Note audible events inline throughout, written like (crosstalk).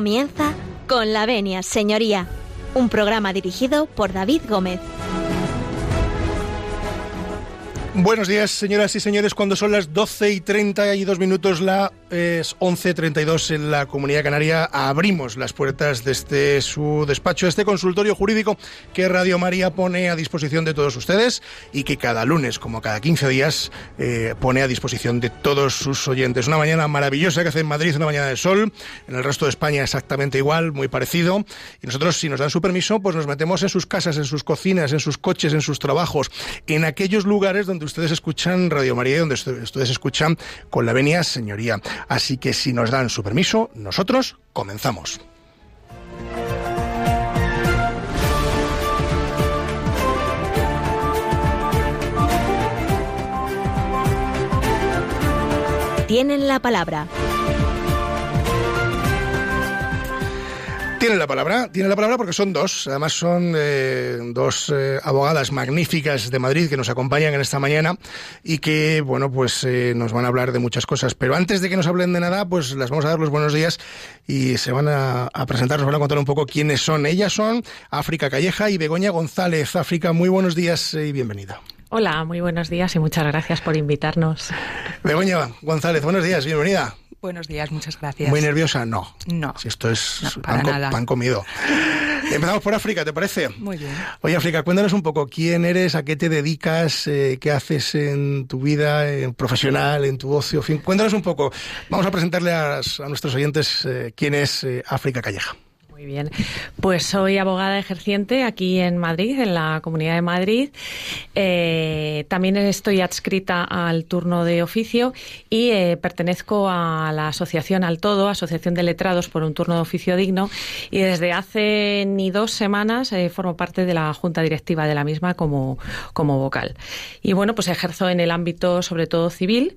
Comienza con la venia, señoría, un programa dirigido por David Gómez. Buenos días, señoras y señores. Cuando son las 12 y 32 minutos, la es 11.32 en la Comunidad Canaria, abrimos las puertas de este su despacho, este consultorio jurídico que Radio María pone a disposición de todos ustedes y que cada lunes, como cada 15 días, eh, pone a disposición de todos sus oyentes. Una mañana maravillosa que hace en Madrid, una mañana de sol, en el resto de España exactamente igual, muy parecido. Y nosotros, si nos dan su permiso, pues nos metemos en sus casas, en sus cocinas, en sus coches, en sus trabajos, en aquellos lugares donde ustedes escuchan Radio María y donde ustedes escuchan con la venia señoría. Así que si nos dan su permiso, nosotros comenzamos. Tienen la palabra Tiene la palabra, tiene la palabra porque son dos, además son eh, dos eh, abogadas magníficas de Madrid que nos acompañan en esta mañana y que, bueno, pues eh, nos van a hablar de muchas cosas. Pero antes de que nos hablen de nada, pues las vamos a dar los buenos días y se van a, presentar, nos van a contar un poco quiénes son. Ellas son África Calleja y Begoña González. África, muy buenos días y bienvenida. Hola, muy buenos días y muchas gracias por invitarnos. Begoña González, buenos días, bienvenida. Buenos días, muchas gracias. ¿Muy nerviosa? No. No. Si esto es pan, comido. Empezamos por África, ¿te parece? Muy bien. Oye, África, cuéntanos un poco quién eres, a qué te dedicas, eh, qué haces en tu vida en profesional, en tu ocio, en fin. Cuéntanos un poco. Vamos a presentarle a, nuestros oyentes eh, quién es eh, África Calleja. Muy bien. Pues soy abogada ejerciente aquí en Madrid, en la Comunidad de Madrid. Eh, también estoy adscrita al turno de oficio y eh, pertenezco a la Asociación Al Todo, Asociación de Letrados por un Turno de Oficio Digno. Y desde hace ni dos semanas eh, formo parte de la Junta Directiva de la misma como, como vocal. Y bueno, pues ejerzo en el ámbito sobre todo civil,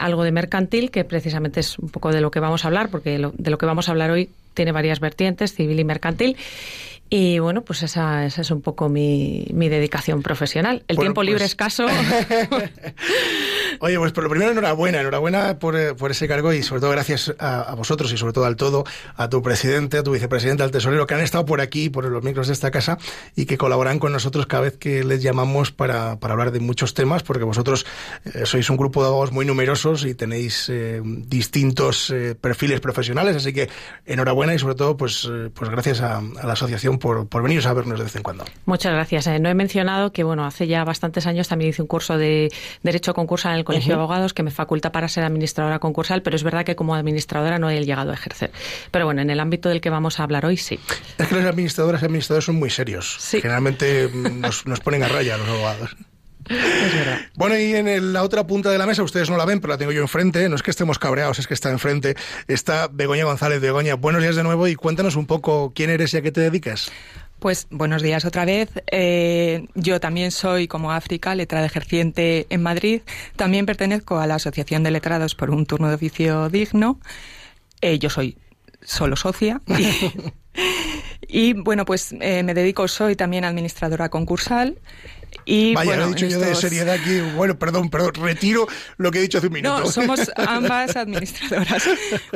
algo de mercantil, que precisamente es un poco de lo que vamos a hablar, porque de lo que vamos a hablar hoy tiene varias vertientes, civil y mercantil. Y bueno, pues esa, esa es un poco mi, mi dedicación profesional. El tiempo libre pues escaso. (laughs) Oye, pues por lo primero, enhorabuena, enhorabuena por, eh, por ese cargo y sobre todo gracias a, vosotros y sobre todo al todo, a tu presidente, a tu vicepresidente, al tesorero, que han estado por aquí, por los micros de esta casa y que colaboran con nosotros cada vez que les llamamos para, para hablar de muchos temas, porque vosotros eh, sois un grupo de abogados muy numerosos y tenéis eh, distintos perfiles profesionales, así que enhorabuena y sobre todo, pues, pues gracias a, a la asociación por, por venir a vernos de vez en cuando. Muchas gracias. Eh, no he mencionado que, bueno, hace ya bastantes años también hice un curso de Derecho Concursal en el Colegio de Abogados que me faculta para ser administradora concursal, pero es verdad que como administradora no he llegado a ejercer. Pero bueno, en el ámbito del que vamos a hablar hoy, sí. Es que las administradoras y administradores son muy serios. Generalmente nos, nos ponen a raya los abogados. Bueno, y en la otra punta de la mesa, ustedes no la ven, pero la tengo yo enfrente, no es que estemos cabreados, es que está enfrente, está Begoña González. Begoña, buenos días de nuevo y cuéntanos un poco quién eres y a qué te dedicas. Pues buenos días otra vez. Eh, yo también soy, como África, letrada ejerciente en Madrid. También pertenezco a la Asociación de Letrados por un turno de oficio digno. Eh, yo soy solo socia. Y, (laughs) bueno, pues eh, me dedico, soy también administradora concursal. Y, Vaya, bueno, lo he dicho yo de seriedad aquí. Bueno, perdón, pero retiro lo que he dicho hace un minuto. No, somos (laughs) ambas administradoras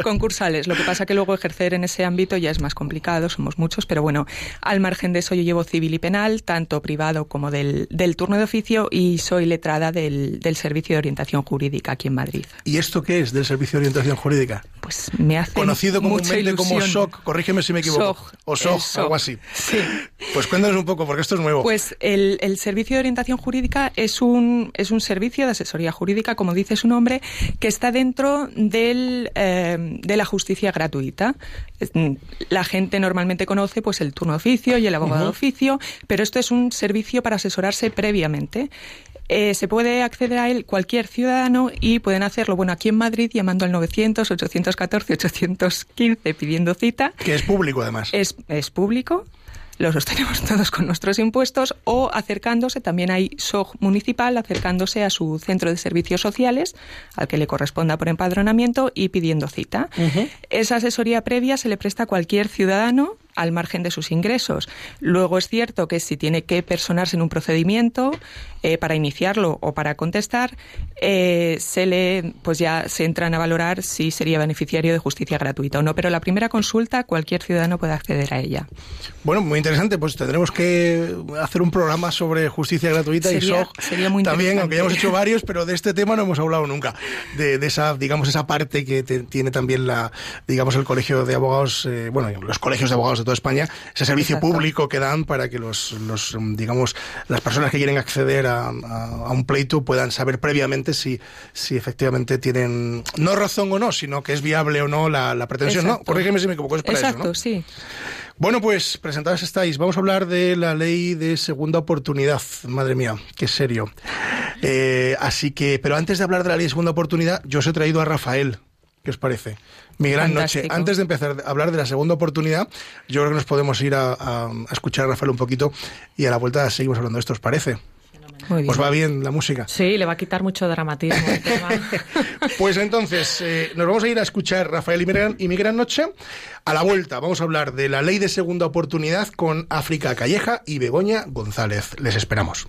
concursales. Lo que pasa que luego ejercer en ese ámbito ya es más complicado, somos muchos, pero bueno, al margen de eso yo llevo civil y penal, tanto privado como del, del turno de oficio, y soy letrada del, del Servicio de Orientación Jurídica aquí en Madrid. ¿Y esto qué es del Servicio de Orientación Jurídica? Pues me hace Conocido comúnmente como SOC, corrígeme si me equivoco. o SOC, algo así. Sí. Pues cuéntanos un poco, porque esto es nuevo. Pues el, el Servicio de Orientación Jurídica es un, es un servicio de asesoría jurídica, como dice su nombre, que está dentro del, eh, de la justicia gratuita. Mm, la gente normalmente conoce pues el turno de oficio y el abogado de oficio, pero esto es un servicio para asesorarse previamente. Eh, se puede acceder a él cualquier ciudadano y pueden hacerlo, bueno, aquí en Madrid llamando al 900, 814, 815 pidiendo cita. Que es público además. Es, es público lo sostenemos (laughs) todos con nuestros impuestos, o acercándose, también hay SOG municipal, acercándose a su centro de servicios sociales, al que le corresponda por empadronamiento, y pidiendo cita. Esa asesoría previa se le presta a cualquier ciudadano al margen de sus ingresos. Luego es cierto que si tiene que personarse en un procedimiento eh, para iniciarlo o para contestar, eh, se le, pues ya se entran a valorar si sería beneficiario de justicia gratuita o no. Pero la primera consulta cualquier ciudadano puede acceder a ella. Bueno, muy interesante. Pues tendremos que hacer un programa sobre justicia gratuita y SOG sería muy también, aunque ya hemos hecho varios, pero de este tema no hemos hablado nunca. De, esa, digamos, esa parte que tiene también la, digamos, el colegio de abogados, eh, bueno, los colegios de abogados de toda España, ese servicio público que dan para que los, los, digamos, las personas que quieren acceder a, a, un pleito puedan saber previamente si, si efectivamente tienen, no razón o no, sino que es viable o no la, la pretensión. No, corrígeme si me equivoco, es para Exacto, sí. Bueno, pues presentados estáis. Vamos a hablar de la ley de segunda oportunidad. Madre mía, qué serio. Eh, así que, pero antes de hablar de la ley de segunda oportunidad, yo os he traído a Rafael. ¿Qué os parece? Mi gran noche. Antes de empezar a hablar de la segunda oportunidad, yo creo que nos podemos ir a, a, escuchar a Rafael un poquito y a la vuelta seguimos hablando de esto, ¿os parece? ¿Os va bien la música? Sí, le va a quitar mucho dramatismo. (laughs) pues entonces, eh, nos vamos a ir a escuchar Rafael y mi, gran, y mi gran noche. A la vuelta vamos a hablar de la ley de segunda oportunidad con África Calleja y Begoña González. Les esperamos.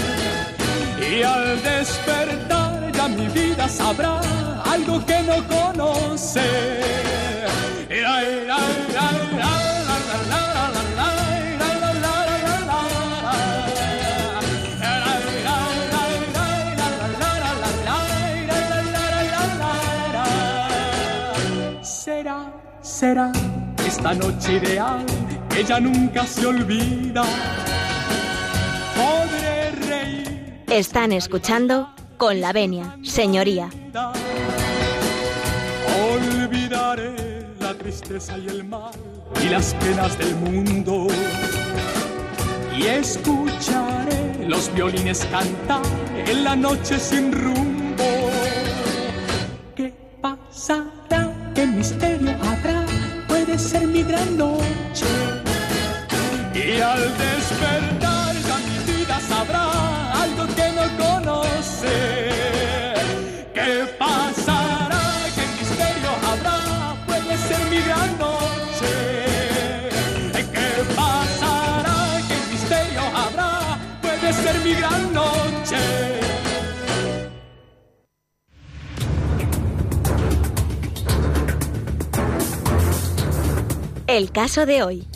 y al despertar ya mi vida sabrá algo que no conoce. Será, será esta noche ideal, ella nunca se olvida están escuchando con la venia, señoría. Olvidaré la tristeza y el mal y las penas del mundo. Y escucharé los violines cantar en la noche sin rumbo. ¿Qué pasará? ¿Qué misterio habrá? Puede ser mi gran noche. Y al despertar El caso de hoy.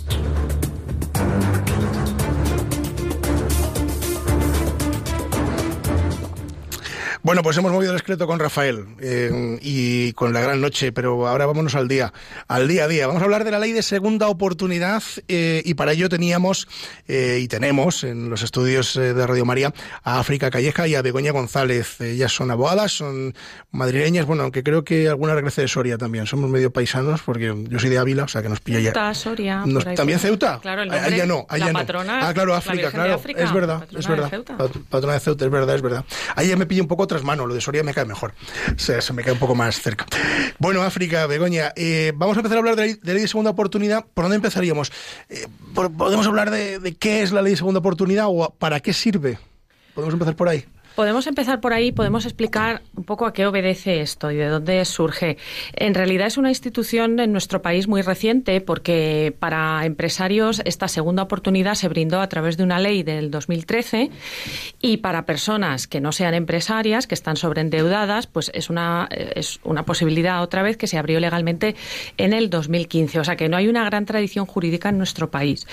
Bueno, pues hemos movido el esqueleto con Rafael eh, y con la gran noche, pero ahora vámonos al día, al día a día. Vamos a hablar de la ley de segunda oportunidad eh, y para ello teníamos eh, y tenemos en los estudios de Radio María a África Calleja y a Begoña González. Ellas son abogadas, son madrileñas, bueno, aunque creo que alguna regrese de Soria también. Somos medio paisanos porque yo soy de Ávila, o sea que nos pilla Ceuta, Soria. ¿También Ceuta? Claro, el nombre, allá no, allá la no. Patrona, ah, claro, África, claro. es verdad, es verdad. Patrona de Ceuta, es verdad, es verdad. Ahí ya me pilla un poco tras mano, lo de Soria me cae mejor. O sea, se me cae un poco más cerca. Bueno, África, Begoña, eh, vamos a empezar a hablar de, ley de segunda oportunidad. ¿Por dónde empezaríamos? Eh, ¿Podemos hablar de, de qué es la ley de segunda oportunidad o para qué sirve? ¿Podemos empezar por ahí? Podemos empezar por ahí, podemos explicar un poco a qué obedece esto y de dónde surge. En realidad es una institución en nuestro país muy reciente porque para empresarios esta segunda oportunidad se brindó a través de una ley del 2013 y para personas que no sean empresarias, que están sobreendeudadas, pues es una, es una posibilidad otra vez que se abrió legalmente en el 2015. O sea que no hay una gran tradición jurídica en nuestro país.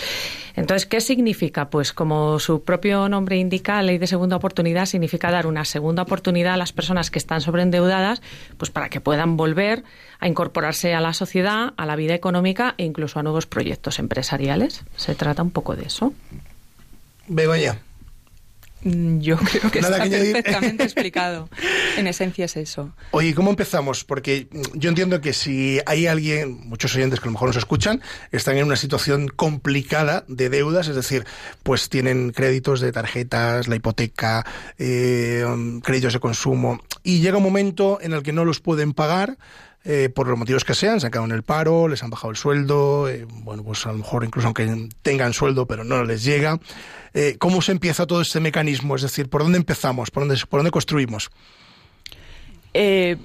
Entonces, ¿qué significa? Pues como su propio nombre indica, ley de segunda oportunidad significa dar una segunda oportunidad a las personas que están sobreendeudadas, pues para que puedan volver a incorporarse a la sociedad, a la vida económica e incluso a nuevos proyectos empresariales. Se trata un poco de eso. Begoña. Mm, yo (laughs) creo que está perfectamente (laughs) explicado. En esencia es eso. Oye, ¿cómo empezamos? Porque yo entiendo que si hay alguien, muchos oyentes que a lo mejor nos escuchan, están en una situación complicada de deudas, es decir, pues tienen créditos de tarjetas, la hipoteca, eh, créditos de consumo, y llega un momento en el que no los pueden pagar, eh, por los motivos que sean, se han quedado en el paro, les han bajado el sueldo, eh, bueno, pues a lo mejor incluso aunque tengan sueldo, pero no les llega. Eh, ¿Cómo se empieza todo este mecanismo? Es decir, ¿por dónde empezamos? ¿Por dónde, por dónde construimos?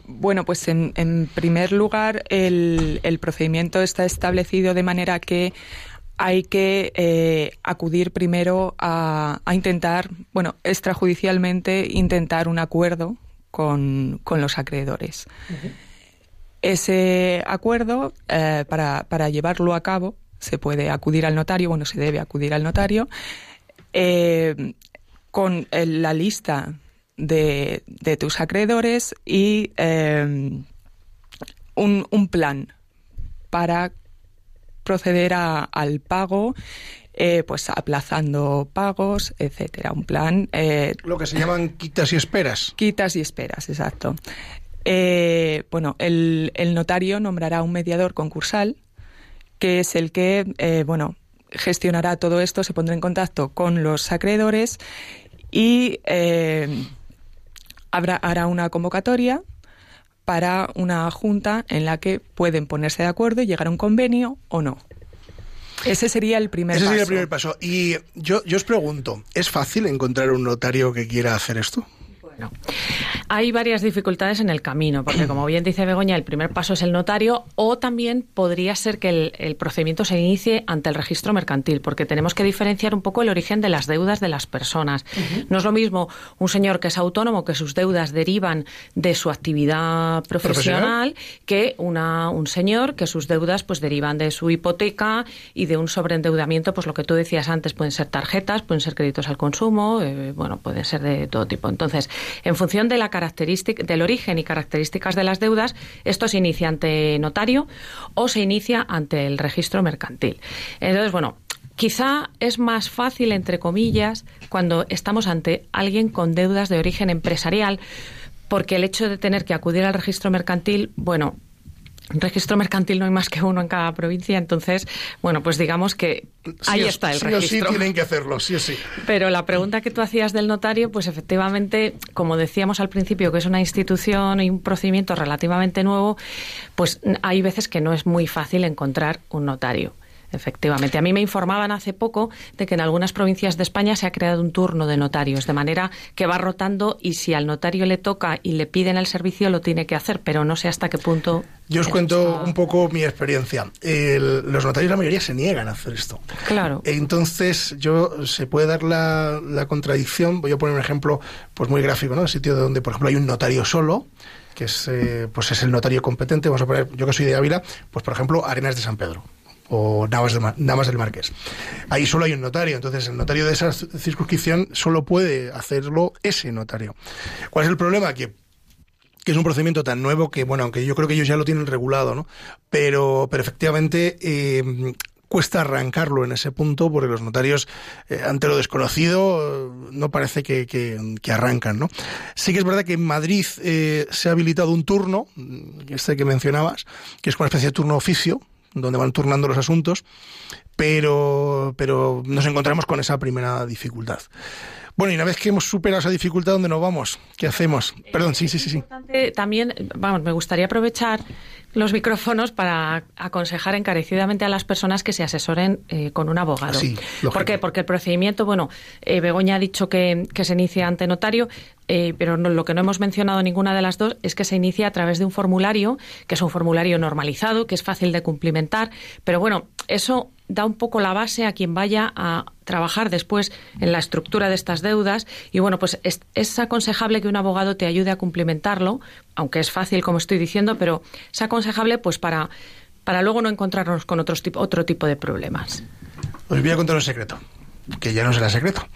bueno, pues en, primer lugar, el, procedimiento está establecido de manera que hay que acudir primero a, intentar, bueno, extrajudicialmente intentar un acuerdo con, los acreedores. Ese acuerdo, eh, para, para, llevarlo a cabo, se puede acudir al notario, bueno, se debe acudir al notario, eh, con la lista de, de, tus acreedores y eh, un, un, plan para proceder al pago, pues aplazando pagos, etcétera. Un plan. Lo que se llaman quitas y esperas. Quitas y esperas, exacto. Eh, bueno, el, notario nombrará un mediador concursal, que es el que, eh, bueno, gestionará todo esto, se pondrá en contacto con los acreedores y eh, hará una convocatoria para una junta en la que pueden ponerse de acuerdo y llegar a un convenio o no. Ese sería el primer paso. Ese sería el primer paso. Y yo, yo os pregunto, ¿es fácil encontrar un notario que quiera hacer esto? Bueno, hay varias dificultades en el camino, porque como bien dice Begoña, el primer paso es el notario o también podría ser que el, procedimiento se inicie ante el registro mercantil, porque tenemos que diferenciar un poco el origen de las deudas de las personas. No es lo mismo un señor que es autónomo, que sus deudas derivan de su actividad profesional, que una, un señor que sus deudas pues derivan de su hipoteca y de un sobreendeudamiento, pues lo que tú decías antes, pueden ser tarjetas, pueden ser créditos al consumo, eh, bueno, pueden ser de todo tipo. Entonces, en función de la característica, del origen y características de las deudas, esto se inicia ante notario o se inicia ante el registro mercantil. Entonces, bueno, Quizá es más fácil, entre comillas, cuando estamos ante alguien con deudas de origen empresarial, porque el hecho de tener que acudir al registro mercantil, bueno, registro mercantil no hay más que uno en cada provincia, entonces, bueno, pues digamos que ahí está el registro. Sí, tienen que hacerlo, sí o sí. Pero la pregunta que tú hacías del notario, pues efectivamente, como decíamos al principio, que es una institución y un procedimiento relativamente nuevo, pues hay veces que no es muy fácil encontrar un notario. Efectivamente. A mí me informaban hace poco de que en algunas provincias de España se ha creado un turno de notarios, de manera que va rotando y si al notario le toca y le piden el servicio, lo tiene que hacer, pero no sé hasta qué punto. Yo os cuento un poco mi experiencia. los notarios, la mayoría, se niegan a hacer esto. Claro. Entonces, yo se puede dar la, contradicción. Voy a poner un ejemplo pues muy gráfico, ¿no? El sitio donde, por ejemplo, hay un notario solo que es, eh, pues es el notario competente. Vamos a poner, yo que soy de Ávila, pues por ejemplo, Arenas de San Pedro o Navas del, del Marqués. Ahí solo hay un notario, entonces el notario de esa circunscripción solo puede hacerlo ese notario. ¿Cuál es el problema? Que que es un procedimiento tan nuevo que, bueno, aunque yo creo que ellos ya lo tienen regulado, ¿no? Pero, pero efectivamente eh, cuesta arrancarlo en ese punto porque los notarios, eh, ante lo desconocido, no parece que, que, arrancan, ¿no? Sí que es verdad que en Madrid eh, se ha habilitado un turno, este que mencionabas, que es una especie de turno oficio, donde van turnando los asuntos, pero, pero nos encontramos con esa primera dificultad. Bueno, y una vez que hemos superado esa dificultad, ¿dónde nos vamos? ¿Qué hacemos? Perdón, sí, sí, sí. sí. También, vamos, me gustaría aprovechar los micrófonos para aconsejar encarecidamente a las personas que se asesoren eh, con un abogado. Sí, ¿Por qué? Porque el procedimiento, bueno, eh, Begoña ha dicho que, que, se inicia ante notario, eh, pero lo que no hemos mencionado ninguna de las dos es que se inicia a través de un formulario, que es un formulario normalizado, que es fácil de cumplimentar, pero bueno, eso da un poco la base a quien vaya a trabajar después en la estructura de estas deudas. Y bueno, pues es, aconsejable que un abogado te ayude a cumplimentarlo, aunque es fácil como estoy diciendo, pero es aconsejable pues para, para luego no encontrarnos con otros otro tipo de problemas. Os voy a contar un secreto que ya no será secreto.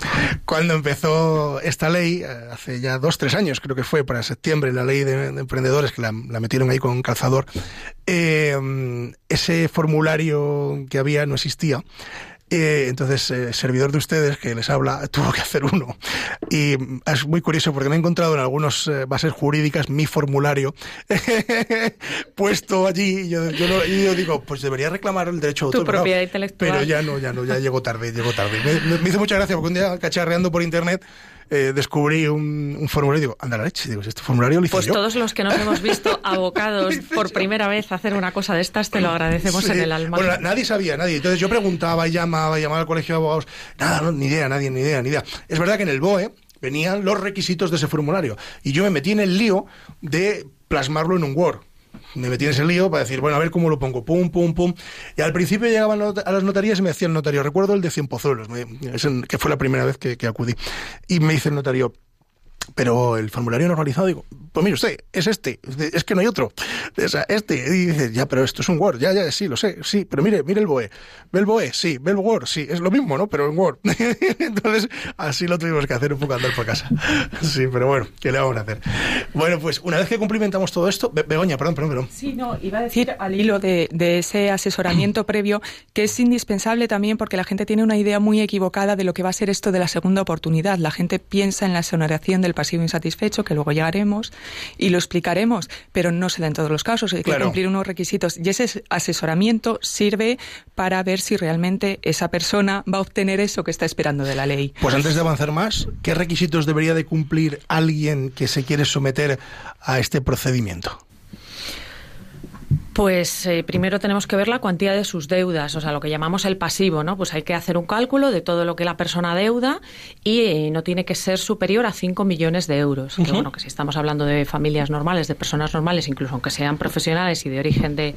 Cuando empezó esta ley, eh, hace ya dos, tres años, creo que fue para septiembre, la ley de, emprendedores, que la, metieron ahí con calzador, eh, ese formulario que había no existía. Eh, entonces, eh, servidor de ustedes que les habla (laughs) tuvo que hacer uno. Y es muy curioso porque me he encontrado en algunas eh, bases jurídicas mi formulario (laughs) puesto allí. Y yo, yo, digo, pues debería reclamar el derecho de autor. Tu propiedad intelectual. Pero ya no, ya no, ya llegó tarde, llegó tarde. Me, me hizo mucha gracia porque un día cacharreando por internet eh, descubrí un, formulario y digo, anda la leche, digo, este formulario lo hice Pues todos los que nos hemos visto (laughs) abocados por primera vez a hacer una cosa de estas, te lo agradecemos en el alma. Bueno, nadie sabía, nadie. Entonces yo preguntaba y llamaba, y llamaba al colegio de abogados, nada, ni idea, nadie, ni idea, ni idea. Es verdad que en el BOE venían los requisitos de ese formulario y yo me metí en el lío de plasmarlo en un Word me metí en ese lío para decir, bueno, a ver cómo lo pongo, pum, pum, pum. Y al principio llegaban a las notarías y me decía el notario, recuerdo el de Cien Pozuelos, que fue la primera vez que acudí. Y me dice el notario, pero el formulario normalizado, digo, pues mire usted, es este, es que no hay otro. Sea, este. Y dice, ya, pero esto es un Word, ya, ya, sí, lo sé, sí, pero mire, mire el BOE. ¿Ve el BOE? Sí, ve el Word, sí, es lo mismo, ¿no? Pero en Word. (laughs) Entonces, así lo tuvimos que hacer un poco andar por casa. (laughs) Sí, pero bueno, ¿qué le vamos a hacer? Bueno, pues una vez que cumplimentamos todo esto, Begoña, perdón, perdón, perdón. Sí, no, iba a decir al hilo de, de ese asesoramiento (clears throat) previo que es indispensable también porque la gente tiene una idea muy equivocada de lo que va a ser esto de la segunda oportunidad. La gente piensa en la exoneración del pasivo insatisfecho, que luego llegaremos, y lo explicaremos, pero no se da en todos los casos. Hay que cumplir unos requisitos. Y ese asesoramiento sirve para ver si realmente esa persona va a obtener eso que está esperando de la ley. Pues antes de avanzar más, ¿qué requisitos debería de cumplir alguien que se quiere someter a este procedimiento? Pues eh, primero tenemos que ver la cuantía de sus deudas, o sea, lo que llamamos el pasivo, ¿no? Pues hay que hacer un cálculo de todo lo que la persona deuda y eh, no tiene que ser superior a 5 millones de euros. Que bueno, que si estamos hablando de familias normales, de personas normales, incluso aunque sean profesionales y de origen de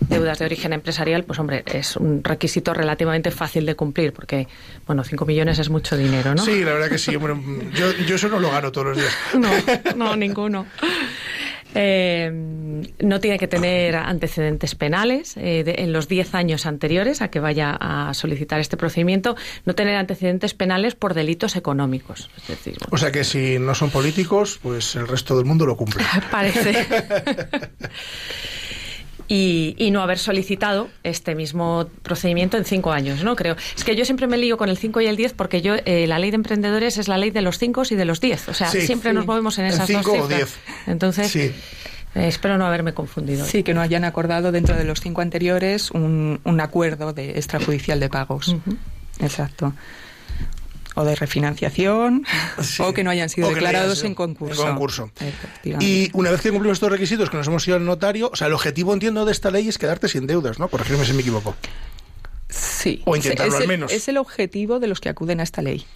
deudas de origen empresarial, pues hombre, es un requisito relativamente fácil de cumplir, porque, bueno, 5 millones es mucho dinero, ¿no? Sí, la verdad que sí. Bueno, yo, yo eso no lo gano todos los días. (laughs) No, no, ninguno. Eh, no tiene que tener antecedentes penales eh, en los 10 años anteriores a que vaya a solicitar este procedimiento, no tener antecedentes penales por delitos económicos. Es decir, O sea que si no son políticos, pues el resto del mundo lo cumple. (laughs) Parece. (laughs) y, no haber solicitado este mismo procedimiento en cinco años, ¿no? Creo. Es que yo siempre me lío con el 5 y el 10 porque yo eh, la ley de emprendedores es la ley de los 5 y de los 10. O sea, siempre nos movemos en esas dos cifras. O 10. Entonces, eh, espero no haberme confundido. Sí, que no hayan acordado dentro de los cinco anteriores un, un acuerdo de extrajudicial de pagos. Exacto o de refinanciación o que no hayan sido declarados en concurso. En concurso. Y una vez que cumplimos estos requisitos, que nos hemos ido al notario, o sea, el objetivo, entiendo, de esta ley es quedarte sin deudas, ¿no? Corregirme si me equivoco. Sí. O intentarlo al menos. Es el objetivo de los que acuden a esta ley.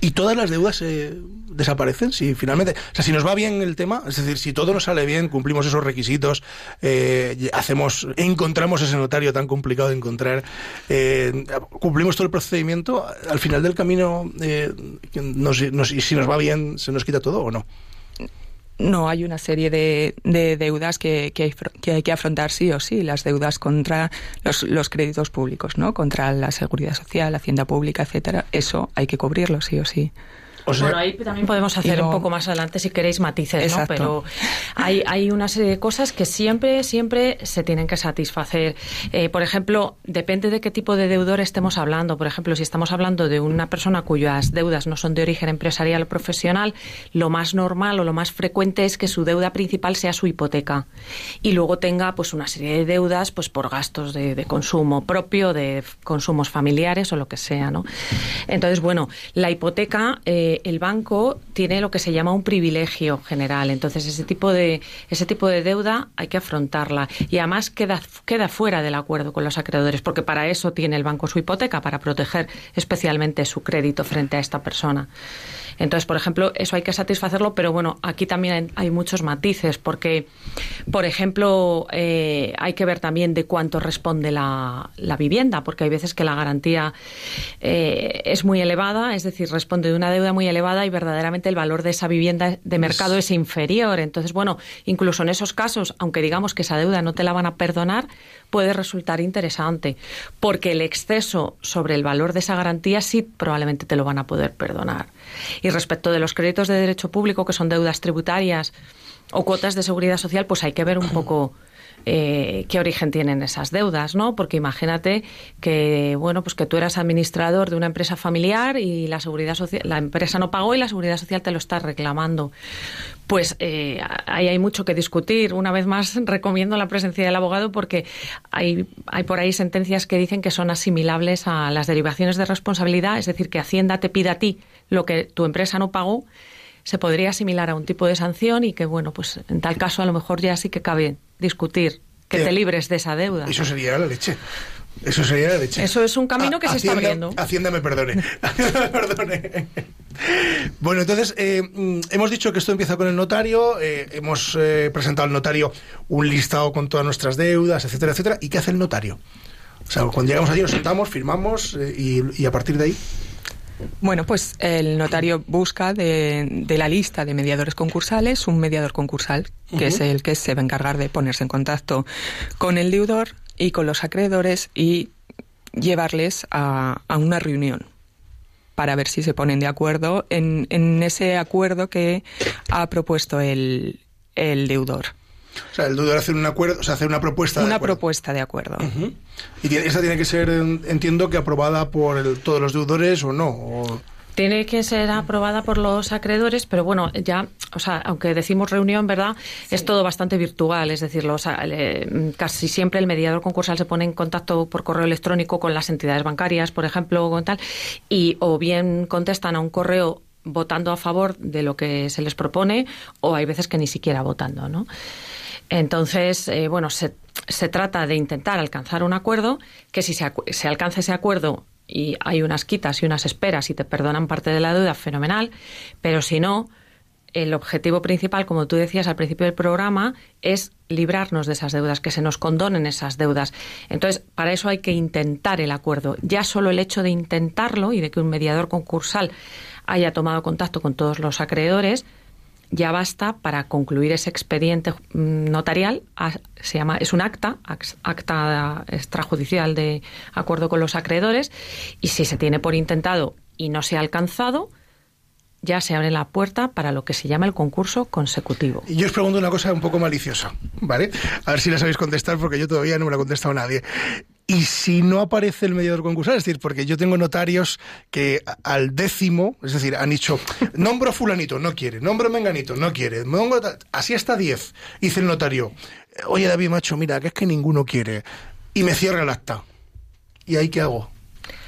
¿Y todas las deudas eh, desaparecen? Si finalmente, o sea, si nos va bien el tema, es decir, si todo nos sale bien, cumplimos esos requisitos, eh, hacemos, encontramos ese notario tan complicado de encontrar, eh, cumplimos todo el procedimiento, al final del camino, nos, si nos va bien, ¿se nos quita todo o no? No, hay una serie de, deudas que, que, hay, que afrontar sí o sí. Las deudas contra los, los créditos públicos, ¿no? Contra la seguridad social, la hacienda pública, etcétera. Eso hay que cubrirlo sí o sí bueno, ahí también podemos hacer un poco más adelante si queréis matices, ¿no? Pero hay, hay una serie de cosas que siempre, siempre se tienen que satisfacer. Eh, por ejemplo, depende de qué tipo de deudor estemos hablando. Por ejemplo, si estamos hablando de una persona cuyas deudas no son de origen empresarial o profesional, lo más normal o lo más frecuente es que su deuda principal sea su hipoteca y luego tenga pues una serie de deudas pues por gastos de, de consumo propio, de consumos familiares o lo que sea, ¿no? Entonces, bueno, la hipoteca eh, el banco tiene lo que se llama un privilegio general. Entonces, ese tipo de, ese tipo de deuda hay que afrontarla. Y además queda, queda fuera del acuerdo con los acreedores, porque para eso tiene el banco su hipoteca, para proteger especialmente su crédito frente a esta persona. Entonces, por ejemplo, eso hay que satisfacerlo, pero bueno, aquí también hay muchos matices, porque, por ejemplo, eh, hay que ver también de cuánto responde la, vivienda, porque hay veces que la garantía eh, es muy elevada, es decir, responde de una deuda muy elevada y verdaderamente el valor de esa vivienda de mercado es inferior. Entonces, bueno, incluso en esos casos, aunque digamos que esa deuda no te la van a perdonar, puede resultar interesante, porque el exceso sobre el valor de esa garantía sí probablemente te lo van a poder perdonar. Y respecto de los créditos de derecho público, que son deudas tributarias o cuotas de seguridad social, pues hay que ver un poco eh, qué origen tienen esas deudas, ¿no? Porque imagínate que, bueno, pues que tú eras administrador de una empresa familiar y la seguridad social, la empresa no pagó y la seguridad social te lo está reclamando. Pues eh, ahí hay mucho que discutir. Una vez más, recomiendo la presencia del abogado porque hay, hay por ahí sentencias que dicen que son asimilables a las derivaciones de responsabilidad, es decir, que Hacienda te pide a ti lo que tu empresa no pagó se podría asimilar a un tipo de sanción y que, bueno, pues en tal caso a lo mejor ya sí que cabe discutir que te libres de esa deuda. Eso sería la leche. Eso sería la leche. Eso es un camino que se está abriendo. Hacienda me perdone. (laughs) me perdone. Bueno, entonces, eh, mm, hemos dicho que esto empieza con el notario, eh, hemos eh, presentado al notario un listado con todas nuestras deudas, etcétera, etcétera. ¿Y qué hace el notario? O sea, cuando llegamos allí nos sentamos, firmamos y a partir de ahí... Bueno, pues el notario busca de, la lista de mediadores concursales un mediador concursal, que es el que se va a encargar de ponerse en contacto con el deudor y con los acreedores y llevarles a, una reunión para ver si se ponen de acuerdo en, ese acuerdo que ha propuesto el deudor. O sea, el deudor hace un acuerdo, o sea, hace una propuesta una de acuerdo. propuesta de acuerdo. Y esa tiene que ser, entiendo que aprobada por todos los deudores o no. Tiene que ser aprobada por los acreedores, pero bueno, ya, o sea, aunque decimos reunión, ¿verdad? Es todo bastante virtual, es decir, los, casi siempre el mediador concursal se pone en contacto por correo electrónico con las entidades bancarias, por ejemplo, o tal, y o bien contestan a un correo votando a favor de lo que se les propone, o hay veces que ni siquiera votando, ¿no? Entonces, eh, bueno, se, se, trata de intentar alcanzar un acuerdo que si se, se, alcanza ese acuerdo y hay unas quitas y unas esperas y te perdonan parte de la deuda, fenomenal, pero si no, el objetivo principal, como tú decías al principio del programa, es librarnos de esas deudas, que se nos condonen esas deudas. Entonces, para eso hay que intentar el acuerdo. Ya solo el hecho de intentarlo y de que un mediador concursal haya tomado contacto con todos los acreedores, ya basta para concluir ese expediente mm, notarial. Se llama, es un acta, acta extrajudicial de acuerdo con los acreedores, y si se tiene por intentado y no se ha alcanzado, ya se abre la puerta para lo que se llama el concurso consecutivo. Y yo os pregunto una cosa un poco maliciosa, ¿vale? A ver si la sabéis contestar porque yo todavía no me la ha contestado nadie. Y si no aparece el mediador concursal, es decir, porque yo tengo notarios que al décimo, es decir, han dicho, (laughs) nombro fulanito, no quiere, nombro menganito, no quiere, así hasta diez. Dice el notario, oye David Macho, mira, que es que ninguno quiere. Y me cierra el acta. ¿Y ahí qué hago?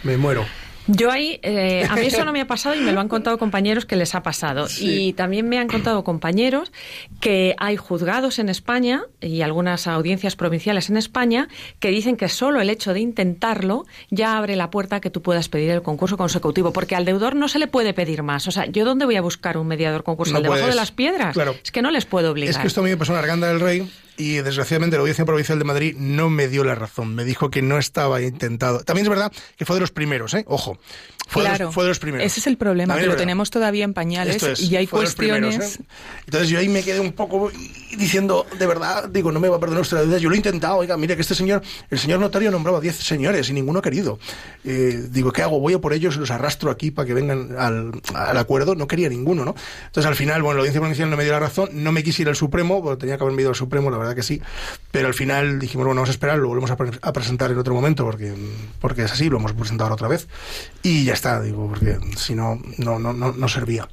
Me muero. Yo ahí, eh, a mí (laughs) eso no me ha pasado y me lo han contado compañeros que les ha pasado. Y también me han contado compañeros que hay juzgados en España y algunas audiencias provinciales en España que dicen que solo el hecho de intentarlo ya abre la puerta a que tú puedas pedir el concurso consecutivo, porque al deudor no se le puede pedir más. O sea, ¿yo dónde voy a buscar un mediador concursal? ¿Debajo de las piedras? Claro. Es que no les puedo obligar. Es que esto a mí me pasó en Arganda del Rey y desgraciadamente la Audiencia Provincial de Madrid no me dio la razón. Me dijo que no estaba intentado. También es verdad que fue de los primeros, ¿eh? Ojo. Fue, de Claro, los, fue de los primeros. ese es el problema, que lo tenemos todavía en pañales es, y hay de los primeros, cuestiones... ¿eh? Entonces yo ahí me quedé un poco diciendo, de verdad, digo, no me va a perdonar usted la deuda. Yo lo he intentado, oiga, mire que este señor, el señor notario nombraba 10 señores y ninguno ha querido. Eh, digo, ¿qué hago? Voy a por ellos y los arrastro aquí para que vengan al, al acuerdo. No quería ninguno, ¿no? Entonces al final, bueno, la audiencia provincial no me dio la razón, no me quise ir al Supremo, porque tenía que haberme ido al Supremo, la verdad que sí. Pero al final dijimos, bueno, vamos a esperar, lo volvemos a, pre- a presentar en otro momento, porque, porque es así, lo hemos presentado otra vez. Y ya está, digo, porque si no, no, no, no, no servía.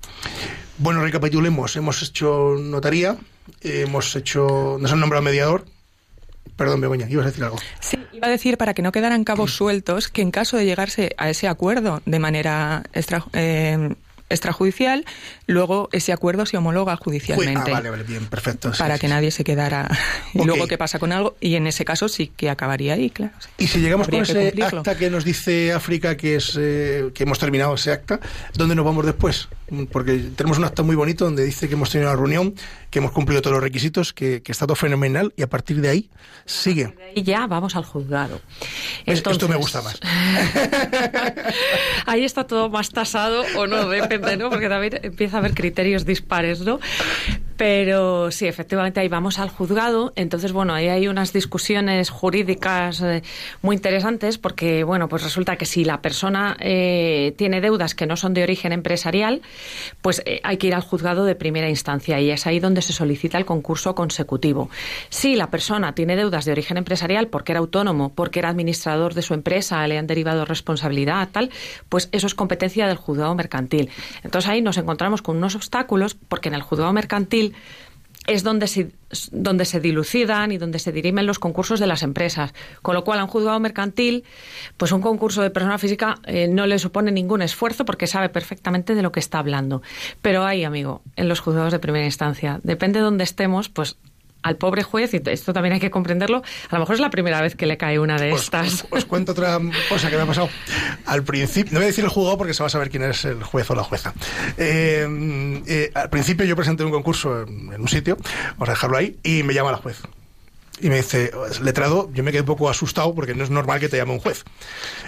Bueno, recapitulemos. Hemos hecho notaría, hemos hecho. Nos han nombrado mediador. Perdón, Begoña, ibas a decir algo. Sí, iba a decir para que no quedaran cabos sueltos que en caso de llegarse a ese acuerdo de manera extra- eh, extrajudicial, luego ese acuerdo se homologa judicialmente. ah, vale, vale, bien, perfecto. sí, para sí, que sí. nadie se quedara. (laughs) Y luego qué pasa con algo, y en ese caso sí que acabaría ahí, claro. Y si llegamos con que ese cumplirlo. acta que nos dice África que es eh, que hemos terminado ese acta, ¿dónde nos vamos después? Porque tenemos un acta muy bonito donde dice que hemos tenido una reunión, que hemos cumplido todos los requisitos, que, que está todo fenomenal y a partir de ahí sigue. Y ya vamos al juzgado. Es- esto me gusta más. (laughs) Ahí está todo más tasado o no, depende, ¿no? Porque también empieza a haber criterios dispares, ¿no? Pero sí, efectivamente ahí vamos al juzgado. Entonces, bueno, ahí hay unas discusiones jurídicas eh, muy interesantes porque, bueno, pues resulta que si la persona eh, tiene deudas que no son de origen empresarial, pues eh, hay que ir al juzgado de primera instancia y es ahí donde se solicita el concurso consecutivo. Si la persona tiene deudas de origen empresarial porque era autónomo, porque era administrador de su empresa, le han derivado responsabilidad, tal, pues eso es competencia del juzgado mercantil. Entonces ahí nos encontramos con unos obstáculos porque en el juzgado mercantil es donde se, donde se dilucidan y donde se dirimen los concursos de las empresas. Con lo cual, a un juzgado mercantil, pues un concurso de persona física eh, no le supone ningún esfuerzo porque sabe perfectamente de lo que está hablando. Pero ahí, amigo, en los juzgados de primera instancia, depende de dónde estemos, pues al pobre juez, y esto también hay que comprenderlo, a lo mejor es la primera vez que le cae una de Os, estas. os- os cuento otra cosa que me ha pasado. Al principio, no voy a decir el juzgado porque se va a saber quién es el juez o la jueza. Eh, eh, al principio yo presenté un concurso en, en un sitio, vamos a dejarlo ahí, y me llama la juez. Y me dice, letrado, yo me quedé un poco asustado porque no es normal que te llame un juez.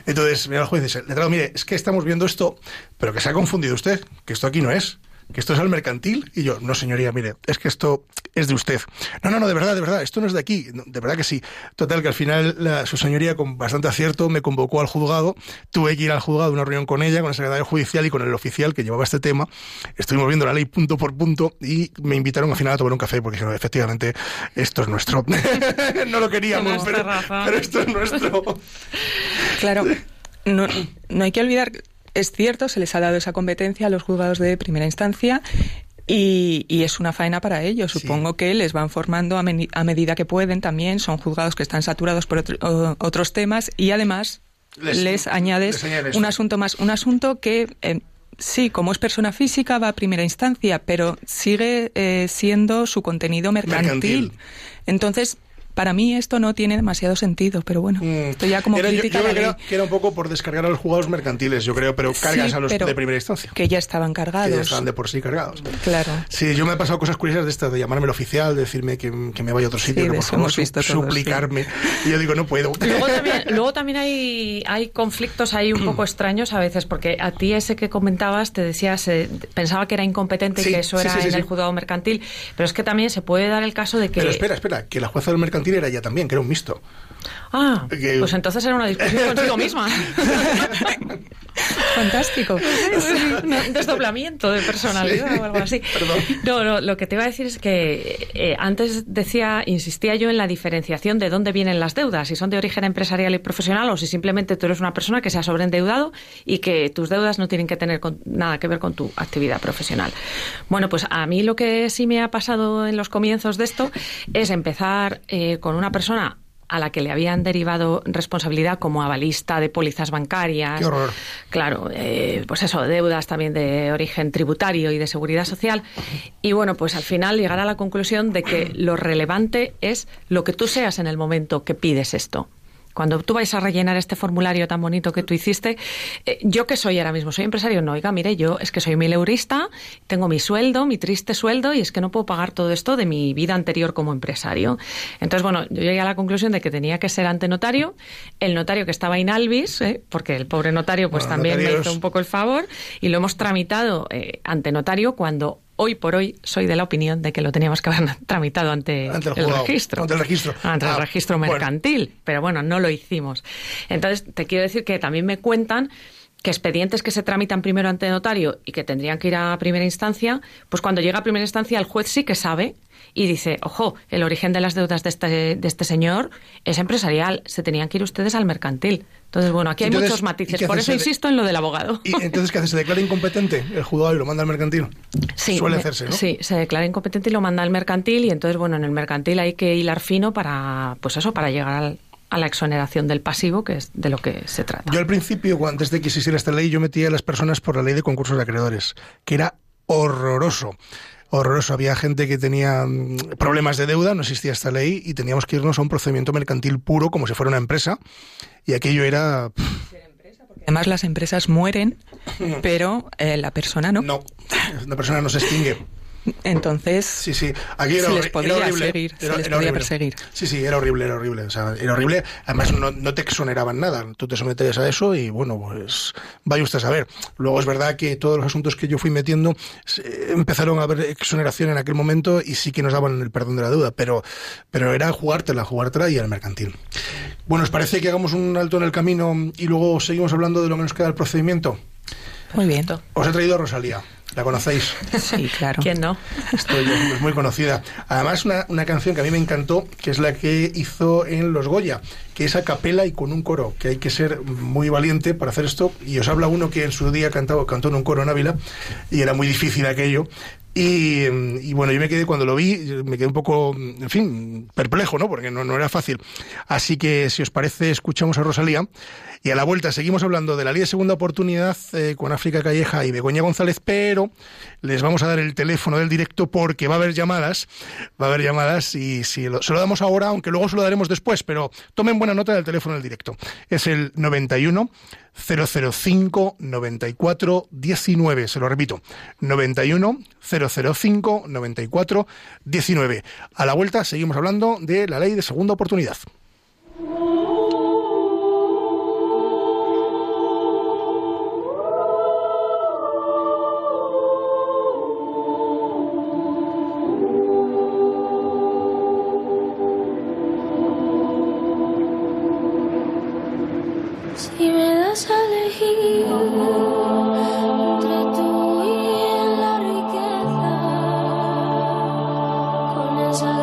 Entonces, mira el juez y dice, letrado, mire, es que estamos viendo esto, pero que se ha confundido usted, que esto aquí no es, que esto es al mercantil. Y yo, no señoría, mire, es que esto es de usted. No, no, no, de verdad, de verdad, esto no es de aquí. No, de verdad que sí. Total, que al final la- su señoría, con bastante acierto, me convocó al juzgado. Tuve que ir al juzgado, a una reunión con ella, con el secretario judicial y con el oficial que llevaba este tema. Estuvimos viendo la ley punto por punto y me invitaron al final a tomar un café porque dijeron, efectivamente, esto es nuestro. (laughs) no lo queríamos, pero, pero esto es nuestro. Claro, no, no hay que olvidar, es cierto, se les ha dado esa competencia a los juzgados de primera instancia. Y, y es una faena para ellos. Sí. Supongo que les van formando a, a medida que pueden también. Son juzgados que están saturados por otro- o- otros temas y además Les- les, añades les un asunto más. Un asunto que, eh, sí, como es persona física, va a primera instancia, pero sigue eh, siendo su contenido mercantil. Mercantil. Entonces, para mí esto no tiene demasiado sentido, pero bueno, Mm, esto ya como era, yo- crítica yo creo que era, que era un poco por descargar a los juzgados mercantiles, yo creo, pero cargas Sí, a los pero de primera instancia. Que ya estaban que cargados. ya estaban de por sí cargados. Claro. Sí, yo me he pasado cosas curiosas de estas, de llamarme el oficial, de decirme que, que me vaya a otro sitio, Sí, que por favor hemos su- visto todos, suplicarme. Y yo digo, no puedo. Luego también, luego también hay, hay conflictos ahí un poco extraños a veces, porque a ti ese que comentabas te decías, eh, pensaba que era incompetente y que eso sí, era sí, sí, en el juzgado mercantil, pero es que también se puede dar el caso de que... Pero espera, espera, que la jueza del mercantil era ella también, que era un mixto. Ah, Que- pues entonces era una discusión consigo misma. (laughs) (laughs) (laughs) Fantástico. Un desdoblamiento de personalidad Sí. o algo así. Perdón. No, no, lo que te iba a decir es que eh, antes decía, insistía yo en la diferenciación de dónde vienen las deudas, si son de origen empresarial y profesional o si simplemente tú eres una persona que se ha sobreendeudado y que tus deudas no tienen que tener con- nada que ver con tu actividad profesional. Bueno, pues a mí lo que sí me ha pasado en los comienzos de esto es empezar eh, con una persona a la que le habían derivado responsabilidad como avalista de pólizas bancarias. Qué horror. Claro, eh, pues eso, deudas también de origen tributario y de seguridad social. Y bueno, pues al final llegar a la conclusión de que lo relevante es lo que tú seas en el momento que pides esto. Cuando tú vais a rellenar este formulario tan bonito que tú hiciste, eh, yo que soy ahora mismo, soy empresario, no, oiga, mire, yo es que soy mileurista, tengo mi sueldo, mi triste sueldo, y es que no puedo pagar todo esto de mi vida anterior como empresario. Entonces, bueno, yo llegué a la conclusión de que tenía que ser ante notario, el notario que estaba in albis, ¿eh? porque el pobre notario pues también me hizo un poco el favor, y lo hemos tramitado eh, ante notario cuando hoy por hoy soy de la opinión de que lo teníamos que haber (laughs) tramitado ante, Ante el registro. ante el registro. Ante el Ah, registro bueno. mercantil. Pero bueno, no lo hicimos. Entonces, te quiero decir que también me cuentan que expedientes que se tramitan primero ante notario y que tendrían que ir a primera instancia, pues cuando llega a primera instancia el juez sí que sabe y dice, ojo, el origen de las deudas de este, de este señor es empresarial, se tenían que ir ustedes al mercantil. Entonces, bueno, aquí hay Entonces, muchos ¿y matices, por eso insisto en lo del abogado. ¿Y entonces qué hace? ¿Se declara incompetente el juzgado y lo manda al mercantil? Sí, Suele hacerse, ¿no? Sí, se declara incompetente y lo manda al mercantil y entonces, bueno, en el mercantil hay que hilar fino para, pues eso, para llegar al- a la exoneración del pasivo, que es de lo que se trata. Yo al principio, cuando- antes de que existiera esta ley, yo metía a las personas por la ley de concursos de acreedores, que era horroroso. Horroroso. Había gente que tenía mm, problemas de deuda, no existía esta ley, y teníamos que irnos a un procedimiento mercantil puro, como si fuera una empresa, y aquello era... Además, las empresas mueren, pero eh, la persona no. No, una persona no se extingue. Entonces, Sí, sí. Aquí era, Se les podía era horrible. seguir, se Era- les era podía horrible. perseguir. Sí, sí, era horrible, era horrible. O sea, era horrible. Además, no, no te exoneraban nada. Tú te sometes a eso y, bueno, pues vaya usted a saber. Luego es verdad que todos los asuntos que yo fui metiendo empezaron a haber exoneración en aquel momento y sí que nos daban el perdón de la deuda, pero, pero era jugártela, jugártela y al mercantil. Bueno, ¿os parece que hagamos un alto en el camino y luego seguimos hablando de lo que nos queda del procedimiento? Muy bien. Os he traído a Rosalía. ¿La conocéis? Sí, claro. ¿Quién no? Estoy es muy conocida. Además, una, una canción que a mí me encantó, que es la que hizo en Los Goya, que es a capela y con un coro, que hay que ser muy valiente para hacer esto. Y os habla uno que en su día cantaba, cantó en un coro en Ávila, y era muy difícil aquello. Y, y bueno, yo me quedé, cuando lo vi, me quedé un poco, en fin, perplejo, ¿no? Porque no, no era fácil. Así que, si os parece, escuchamos a Rosalía. Y a la vuelta seguimos hablando de la ley de segunda oportunidad eh, con África Calleja y Begoña González, pero les vamos a dar el teléfono del directo porque va a haber llamadas, va a haber llamadas y si se lo damos ahora, aunque luego se lo daremos después, pero tomen buena nota del teléfono del directo. Es el 91 005 94 19, se lo repito, 91 005 94 19. A la vuelta seguimos hablando de la ley de segunda oportunidad. Con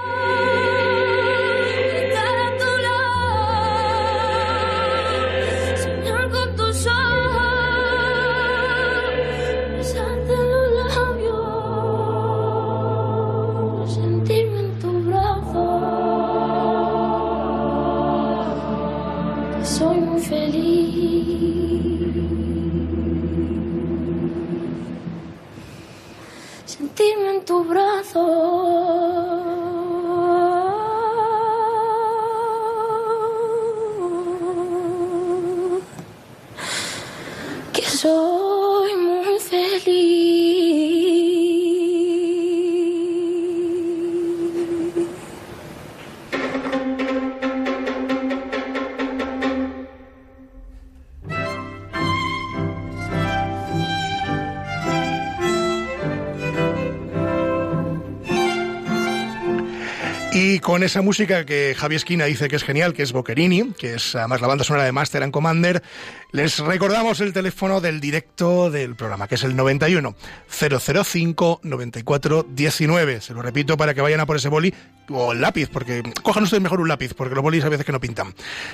con esa música que Javi Esquina dice que es genial, que es Boccherini, que es además la banda sonora de Master and Commander, les recordamos el teléfono del directo del programa, que es el 91 005 94 19. Se lo repito para que vayan a por ese boli o el lápiz, porque cojan ustedes mejor un lápiz, porque los bolis a veces que no pintan.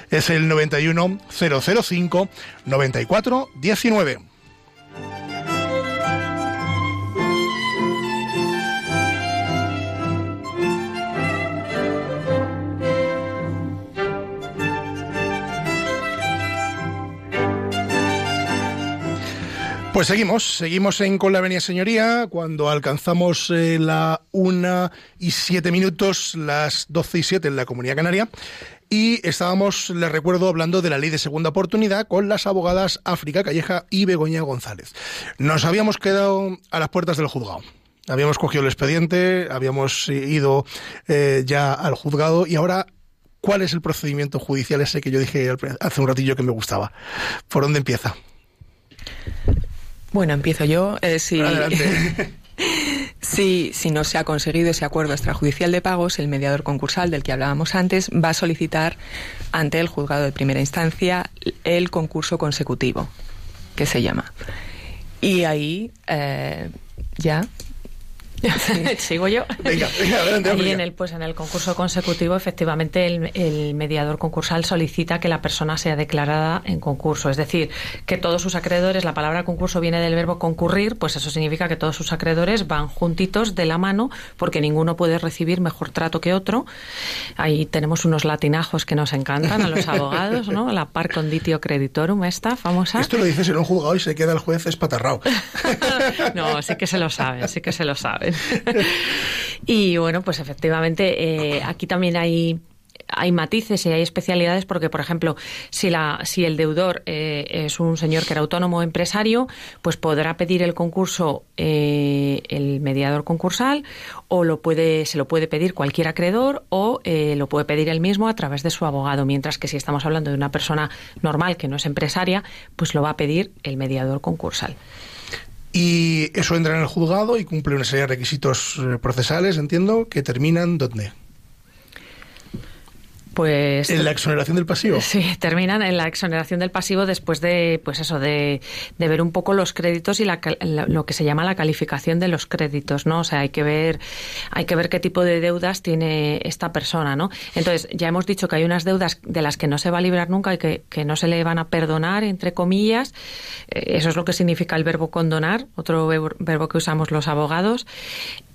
Es el 91 005 94 19. Pues seguimos, seguimos en Con la Venia Señoría, cuando alcanzamos eh, la una y siete minutos, las doce y siete en la Comunidad Canaria, y estábamos, les recuerdo, hablando de la ley de segunda oportunidad con las abogadas África Calleja y Begoña González. Nos habíamos quedado a las puertas del juzgado. Habíamos cogido el expediente, habíamos ido eh, ya al juzgado y ahora ¿Cuál es el procedimiento judicial ese que yo dije hace un ratillo que me gustaba? ¿Por dónde empieza? Bueno, empiezo yo. Eh, si, (laughs) si, si no se ha conseguido ese acuerdo extrajudicial de pagos, el mediador concursal del que hablábamos antes va a solicitar ante el juzgado de primera instancia el concurso consecutivo, que se llama. Y ahí eh, ya (laughs) Sigo yo. Venga, venga, adelante, África. en el, pues en el concurso consecutivo, efectivamente, el, el mediador concursal solicita que la persona sea declarada en concurso. Es decir, que todos sus acreedores, la palabra concurso viene del verbo concurrir, pues eso significa que todos sus acreedores van juntitos de la mano, porque ninguno puede recibir mejor trato que otro. Ahí tenemos unos latinajos que nos encantan a los (laughs) abogados, ¿no? La par conditio creditorum, esta famosa. Esto lo dices en un juzgado y se queda el juez espatarrado. (laughs) No, sí que se lo saben, sí que se lo saben. (laughs) Y bueno, pues efectivamente, eh, aquí también hay hay matices y hay especialidades porque, por ejemplo, si, la, si el deudor eh, es un señor que era autónomo o empresario, pues podrá pedir el concurso eh, el mediador concursal o lo puede, se lo puede pedir cualquier acreedor o eh, lo puede pedir él mismo a través de su abogado, mientras que si estamos hablando de una persona normal que no es empresaria, pues lo va a pedir el mediador concursal. Y eso entra en el juzgado y cumple una serie de requisitos eh, procesales, entiendo, que terminan ¿dónde? Pues En la exoneración del pasivo. (laughs) Sí, terminan en la exoneración del pasivo después de, pues eso, de, de ver un poco los créditos y la la- lo que se llama la calificación de los créditos, ¿no? O sea, hay que ver, hay que ver qué tipo de deudas tiene esta persona, ¿no? Entonces, ya hemos dicho que hay unas deudas de las que no se va a librar nunca y que, que no se le van a perdonar, entre comillas. Eh, Eso es lo que significa el verbo condonar, otro verbo que usamos los abogados.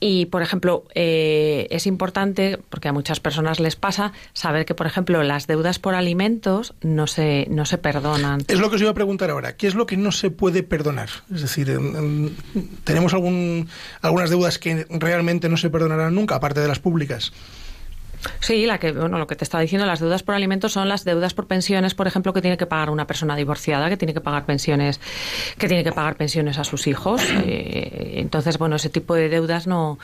Y, por ejemplo, eh, es importante, porque a muchas personas les pasa, saber que, por ejemplo, las deudas por alimentos no se, no se perdonan. Es lo que os iba a preguntar ahora. ¿Qué es lo que no se puede perdonar? Es decir, em, em, ¿tenemos algún, algunas deudas que realmente no se perdonarán nunca, aparte de las públicas? Sí, la que, bueno, lo que te estaba diciendo, las deudas por alimentos son las deudas por pensiones, por ejemplo, que tiene que pagar una persona divorciada, que tiene que pagar pensiones, que tiene que pagar pensiones a sus hijos. Eh, entonces, bueno, ese tipo de deudas no,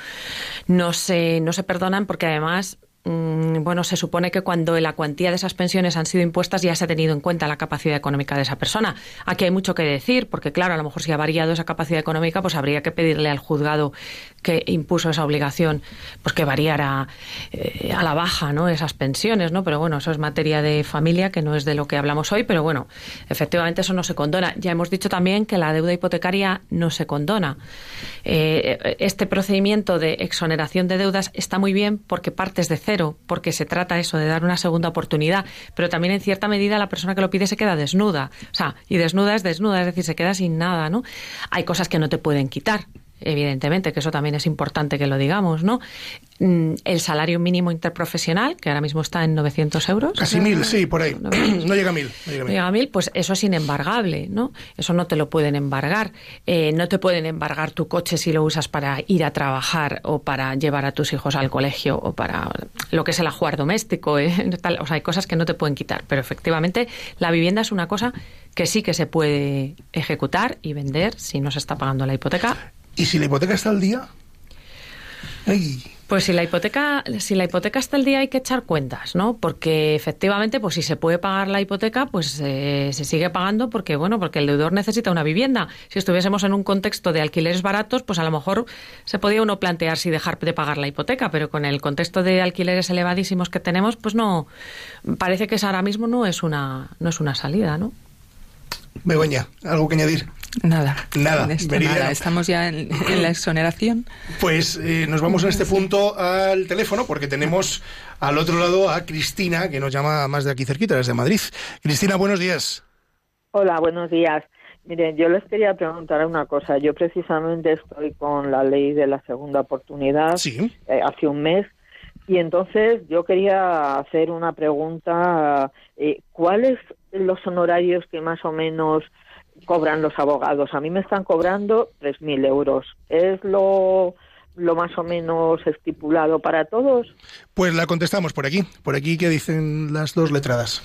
no se, no se perdonan porque además mm, bueno, se supone que cuando la cuantía de esas pensiones han sido impuestas ya se ha tenido en cuenta la capacidad económica de esa persona. Aquí hay mucho que decir, porque claro, a lo mejor si ha variado esa capacidad económica, pues habría que pedirle al juzgado que impuso esa obligación, pues que variara eh, a la baja, ¿no? Esas pensiones, ¿no? Pero bueno, eso es materia de familia, que no es de lo que hablamos hoy, pero bueno, efectivamente eso no se condona. Ya hemos dicho también que la deuda hipotecaria no se condona. Eh, este procedimiento de exoneración de deudas está muy bien porque partes de cero, porque se trata eso de dar una segunda oportunidad, pero también en cierta medida la persona que lo pide se queda desnuda, o sea, y desnuda es desnuda, es decir, se queda sin nada, ¿no? Hay cosas que no te pueden quitar, evidentemente, que eso también es importante que lo digamos, ¿no? Mm, El salario mínimo interprofesional, que ahora mismo está en 900 euros. Casi mil, sí, por ahí. No llega a mil. No llega a mil. Llega a mil, pues eso es inembargable, ¿no? Eso no te lo pueden embargar. Eh, no te pueden embargar tu coche si lo usas para ir a trabajar o para llevar a tus hijos al colegio o para lo que es el ajuar doméstico. ¿eh? (laughs) Tal- O sea, hay cosas que no te pueden quitar. Pero efectivamente, la vivienda es una cosa que sí que se puede ejecutar y vender si no se está pagando la hipoteca ¿Y si la hipoteca está al día? Pues si la hipoteca, si la hipoteca está al día hay que echar cuentas, ¿no? Porque efectivamente, pues si se puede pagar la hipoteca, pues eh, se sigue pagando porque bueno, porque el deudor necesita una vivienda. Si estuviésemos en un contexto de alquileres baratos, pues a lo mejor se podía uno plantear si dejar de pagar la hipoteca, pero con el contexto de alquileres elevadísimos que tenemos, pues no parece que esa ahora mismo no es una no es una salida, ¿no? Begoña, ¿algo que añadir? Nada. Nada, esto. Estamos ya en, en la exoneración. Pues eh, nos vamos en este punto al teléfono porque tenemos al otro lado a Cristina, que nos llama más de aquí cerquita, desde Madrid. Cristina, buenos días. Hola, buenos días. Miren, yo les quería preguntar una cosa. Yo precisamente estoy con la ley de la segunda oportunidad Sí. eh, hace un mes y entonces yo quería hacer una pregunta. eh, ¿Cuáles los honorarios que más o menos cobran los abogados? A mí me están cobrando 3.000 euros. ¿Es lo, lo más o menos estipulado para todos? Pues la contestamos por aquí, por aquí que dicen las dos letradas.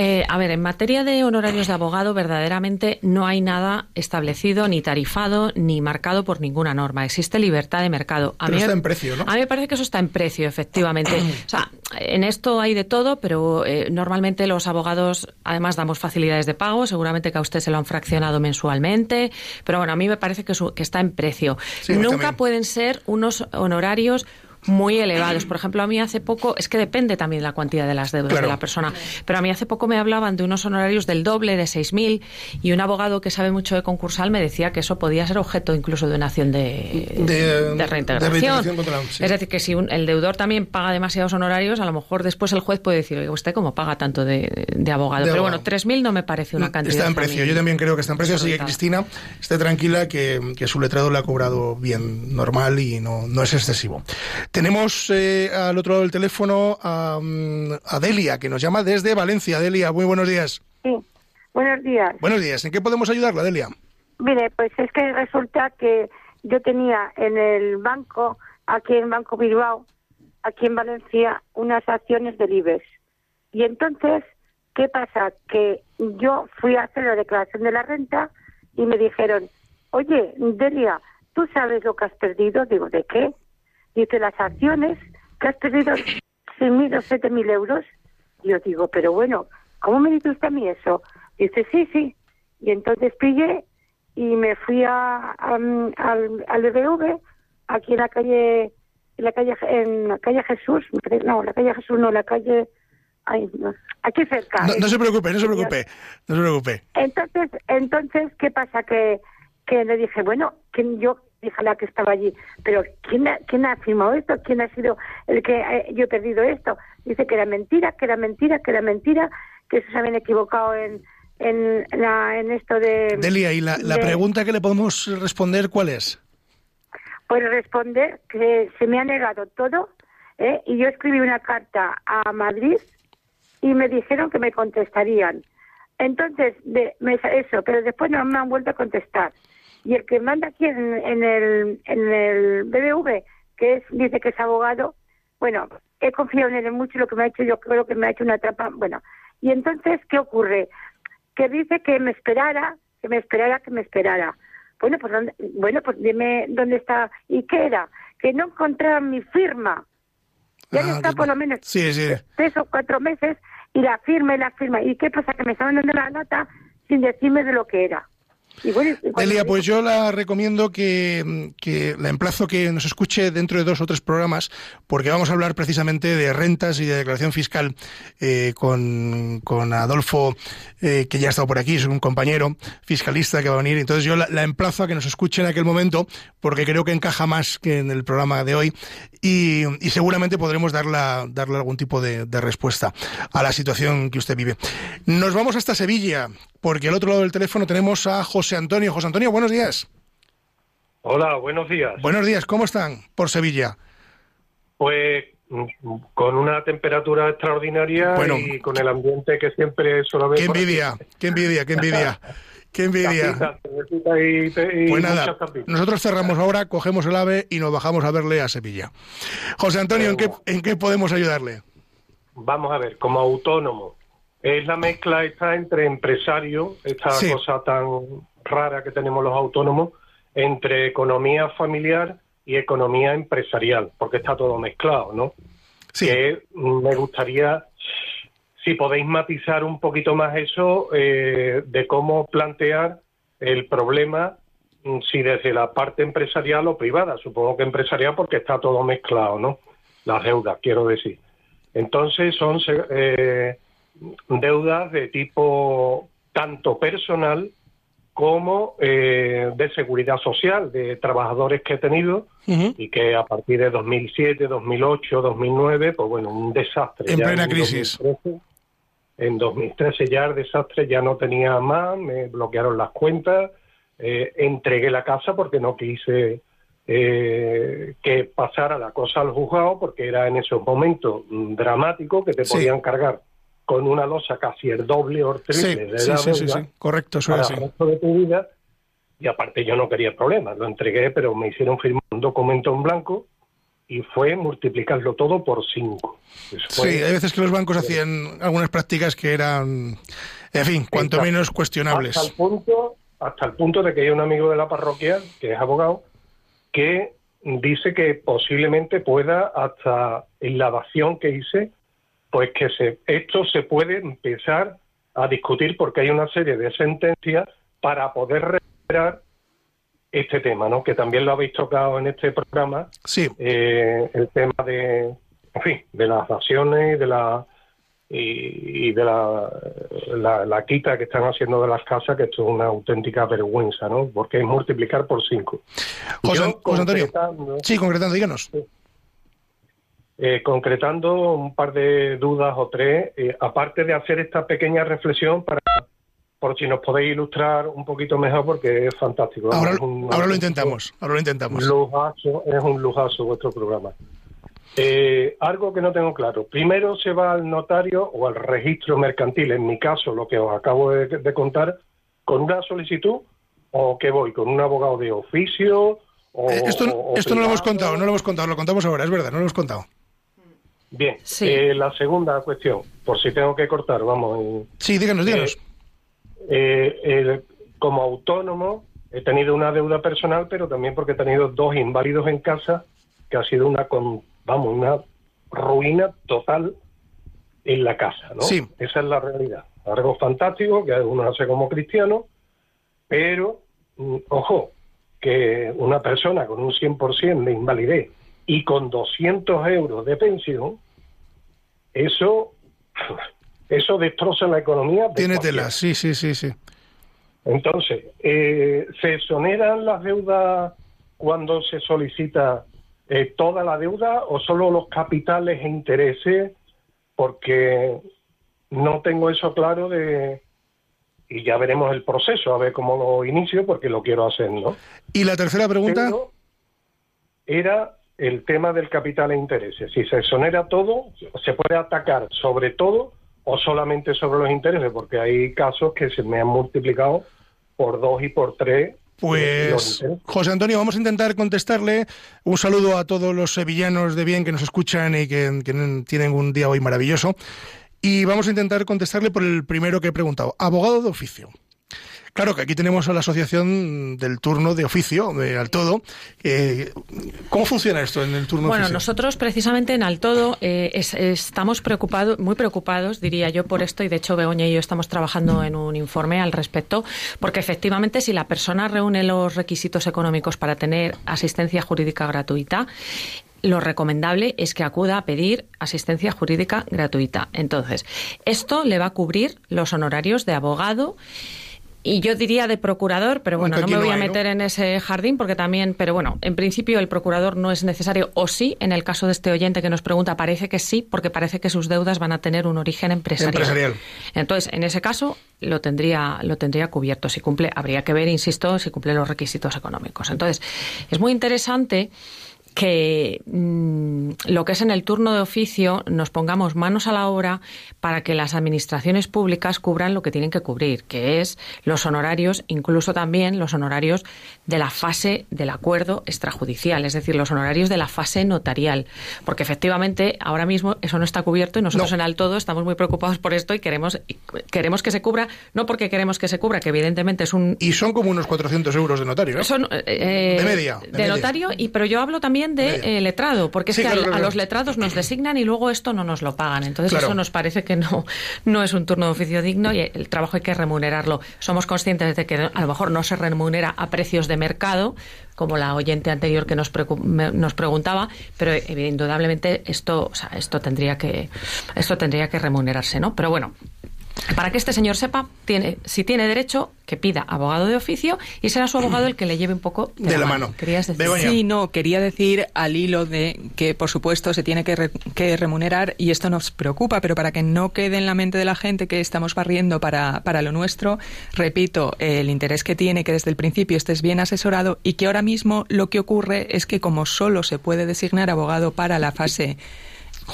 Eh, a ver, en materia de honorarios de abogado, verdaderamente no hay nada establecido, ni tarifado, ni marcado por ninguna norma. Existe libertad de mercado. A Pero mí está me- en precio, ¿no? A mí me parece que eso está en precio, efectivamente. (clears throat) o sea, en esto hay de todo, pero eh, normalmente los abogados, además, damos facilidades de pago. Seguramente que a usted se lo han fraccionado mensualmente. Pero bueno, a mí me parece que, su- que está en precio. Sí, Nunca pueden ser unos honorarios muy elevados. Por ejemplo, a mí hace poco, es que depende también la cuantía de las deudas Claro. de la persona, pero a mí hace poco me hablaban de unos honorarios del doble, de 6.000, y un abogado que sabe mucho de concursal me decía que eso podía ser objeto incluso de una acción de, De- de reintegración. de contra sí. Es decir, que si un- el deudor también paga demasiados honorarios, a lo mejor después el juez puede decir, oye, ¿usted cómo paga tanto de, de abogado? De pero abogado. bueno, 3.000 no me parece una cantidad. Está en precio, yo también creo que está en precio, así que. Cristina, esté tranquila que, que su letrado le ha cobrado bien, normal y no, no es excesivo. Tenemos eh, al otro lado del teléfono a, mm, a Delia, que nos llama desde Valencia. Delia, muy buenos días. Sí, buenos días. Buenos días, ¿en qué podemos ayudarla, Delia? Mire, pues es que resulta que yo tenía en el banco, aquí en Banco Bilbao, aquí en Valencia, unas acciones del IBEX. Y entonces, ¿qué pasa? Que yo fui a hacer la declaración de la renta y me dijeron, oye, Delia, ¿tú sabes lo que has perdido? Digo, ¿de qué? Dice, las acciones que has perdido 6.000 o 7.000 euros. Y yo digo, pero bueno, ¿cómo me dice usted a mí eso? Dice, sí, sí. Y entonces pillé y me fui a, a- al, al BBV, aquí en la calle, en la calle, en la calle Jesús, no, la calle Jesús no, la calle, ay, no, aquí cerca. No, no se preocupe, no se preocupe, no se preocupe. Entonces, entonces, ¿qué pasa? Que, que le dije, bueno, ¿quién yo dije a la que estaba allí, pero ¿quién ha, ¿quién ha firmado esto? ¿Quién ha sido el que eh, yo he perdido esto? Dice que era mentira, que era mentira, que era mentira, que eso se habían equivocado en, en, la, en esto de... Delia, ¿y la, pregunta que le podemos responder cuál es? Pues responder que se me ha negado todo ¿eh? y yo escribí una carta a Madrid y me dijeron que me contestarían. Entonces, de, me, eso, pero después no me han vuelto a contestar. Y el que manda aquí en, en el, en el BBV, que es, dice que es abogado, bueno, he confiado en él mucho, lo que me ha hecho, yo creo que me ha hecho una trampa. Bueno, y entonces, ¿qué ocurre? Que dice que me esperara, que me esperara, que me esperara. Bueno, pues, ¿dónde- bueno, pues dime dónde está. ¿Y qué era? Que no encontraban mi firma. Ya Ah, está por lo menos Sí, sí. tres o cuatro meses y la firma y la firma. ¿Y qué pasa? Que me estaban dando la nota sin decirme de lo que era. Y bueno, Delia, pues yo la recomiendo que, que la emplazo que nos escuche dentro de dos o tres programas, porque vamos a hablar precisamente de rentas y de declaración fiscal eh, con, con Adolfo, eh, que ya ha estado por aquí, es un compañero fiscalista que va a venir. Entonces yo la, la emplazo a que nos escuche en aquel momento, porque creo que encaja más que en el programa de hoy y, y seguramente podremos darla, darle algún tipo de, de respuesta a la situación que usted vive. Nos vamos hasta Sevilla, porque al otro lado del teléfono tenemos a José Antonio. José Antonio, buenos días. Hola, buenos días. Buenos días, ¿cómo están por Sevilla? Pues mm, con una temperatura extraordinaria Bueno. y con el ambiente que siempre suele haber. Qué envidia, qué envidia, qué envidia, (laughs) qué envidia. Y, y Pues nada, nosotros cerramos ahora, cogemos el ave y nos bajamos a verle a Sevilla. José Antonio, ¿en qué, en qué podemos ayudarle? Vamos a ver, como autónomo, es la mezcla esta entre empresario, esta Sí. cosa tan rara que tenemos los autónomos, entre economía familiar y economía empresarial, porque está todo mezclado, ¿no? Sí, que me gustaría si podéis matizar un poquito más eso eh, de cómo plantear el problema mm, si desde la parte empresarial o privada, supongo que empresarial porque está todo mezclado, ¿no? Las deudas, quiero decir. Entonces son eh, deudas de tipo tanto personal como eh, de seguridad social, de trabajadores que he tenido y que a partir de 2007, 2008, 2009, pues bueno, un desastre. En Ya plena crisis. 2013, en 2013 ya el desastre ya no tenía más, me bloquearon las cuentas, eh, entregué la casa porque no quise eh, que pasara la cosa al juzgado porque era en esos momentos mm, dramático que te Sí. podían cargar con una losa casi el doble o el sí, triple de la sí, sí, deuda sí, correcto, eso para es el así. resto de tu vida. Y aparte yo no quería problemas, lo entregué, pero me hicieron firmar un documento en blanco y fue multiplicarlo todo por cinco. Fue- Sí, hay veces que los bancos hacían algunas prácticas que eran, en fin, cuanto menos hasta el cuestionables. punto, hasta el punto de que hay un amigo de la parroquia, que es abogado, que dice que posiblemente pueda, hasta en la dación que hice, pues que se, esto se puede empezar a discutir porque hay una serie de sentencias para poder recuperar este tema, ¿no? Que también lo habéis tocado en este programa, Sí, eh, el tema de, en fin, de las daciones y de la y, y de la, la, la quita que están haciendo de las casas, que esto es una auténtica vergüenza, ¿no? Porque es multiplicar por cinco. José, Yo, José Antonio. Sí, concretando, díganos. Eh, concretando un par de dudas o tres, eh, aparte de hacer esta pequeña reflexión para por si nos podéis ilustrar un poquito mejor porque es fantástico. Ahora, Es un- ahora lo intentamos, ahora lo intentamos. Lujazo, es un lujazo vuestro programa. Eh, algo que no tengo claro. Primero se va al notario o al registro mercantil, en mi caso, lo que os acabo de, de contar, con una solicitud o que voy, con un abogado de oficio. O, Eh, esto o- o esto no lo hemos contado, no lo hemos contado, lo contamos ahora, es verdad, no lo hemos contado. Bien, Sí. eh, la segunda cuestión, por si tengo que cortar, vamos. eh, Sí, díganos, díganos. eh, el- como autónomo he tenido una deuda personal, pero también porque he tenido dos inválidos en casa, que ha sido una, con, vamos, una ruina total en la casa, ¿no? Sí. Esa es la realidad. Algo fantástico que uno hace como cristiano, pero, mm, ojo, que una persona con un 100% de invalidez y con 200 euros de pensión, eso, (laughs) eso destroza la economía. de Tiene cualquiera. tela, sí, sí, sí, sí. Entonces, eh, ¿se exoneran las deudas cuando se solicita eh, toda la deuda o solo los capitales e intereses? Porque no tengo eso claro de... Y ya veremos el proceso, a ver cómo lo inicio, porque lo quiero hacer, ¿no? Y la tercera pregunta, Pero era el tema del capital e intereses. Si se exonera todo, se puede atacar sobre todo o solamente sobre los intereses, porque hay casos que se me han multiplicado por dos y por tres. eh, pues. José Antonio, vamos a intentar contestarle. Un saludo a todos los sevillanos de bien que nos escuchan y que, que tienen un día hoy maravilloso. Y vamos a intentar contestarle por el primero que he preguntado. Abogado de oficio. Claro que aquí tenemos a la asociación del turno de oficio, de Al Todo. Eh, ¿Cómo funciona esto en el turno Bueno, de oficio? nosotros precisamente en Altodo eh, es- estamos preocupados, muy preocupados, diría yo, por esto, y de hecho Begoña y yo estamos trabajando en un informe al respecto, porque efectivamente si la persona reúne los requisitos económicos para tener asistencia jurídica gratuita, lo recomendable es que acuda a pedir asistencia jurídica gratuita. Entonces, esto le va a cubrir los honorarios de abogado y yo diría de procurador, pero bueno, no me voy no a meter en ese jardín porque también, pero bueno, en principio el procurador no es necesario, o sí, en el caso de este oyente que nos pregunta, parece que sí, porque parece que sus deudas van a tener un origen empresarial. Empresarial. Entonces, en ese caso, lo tendría, lo tendría cubierto. Si cumple, habría que ver, insisto, si cumple los requisitos económicos. Entonces, es muy interesante que mm, lo que es en el turno de oficio nos pongamos manos a la obra para que las administraciones públicas cubran lo que tienen que cubrir, que es los honorarios, incluso también los honorarios de la fase del acuerdo extrajudicial, es decir, los honorarios de la fase notarial, porque efectivamente ahora mismo eso no está cubierto y nosotros No. en Altodo estamos muy preocupados por esto y queremos y queremos que se cubra, no porque queremos que se cubra, que evidentemente es un Y son como unos 400 euros de notario, ¿eh? son, eh, De media, de de, media. notario y pero yo hablo también de eh, letrado porque es que claro, al- claro, a los letrados nos designan y luego esto no nos lo pagan entonces Claro. eso nos parece que no no es un turno de oficio digno y el trabajo hay que remunerarlo somos conscientes de que a lo mejor no se remunera a precios de mercado como la oyente anterior que nos, nos preguntaba, pero indudablemente esto, o sea, esto tendría que esto tendría que remunerarse, ¿no? Pero bueno, para que este señor sepa, tiene, si tiene derecho, que pida abogado de oficio y será su abogado el que le lleve un poco de, De la mano. Querías decir. Begoña. Sí, no, quería decir al hilo de que, por supuesto, se tiene que, re- que remunerar y esto nos preocupa, pero para que no quede en la mente de la gente que estamos barriendo para, para lo nuestro, repito, el interés que tiene que desde el principio estés bien asesorado y que ahora mismo lo que ocurre es que como solo se puede designar abogado para la fase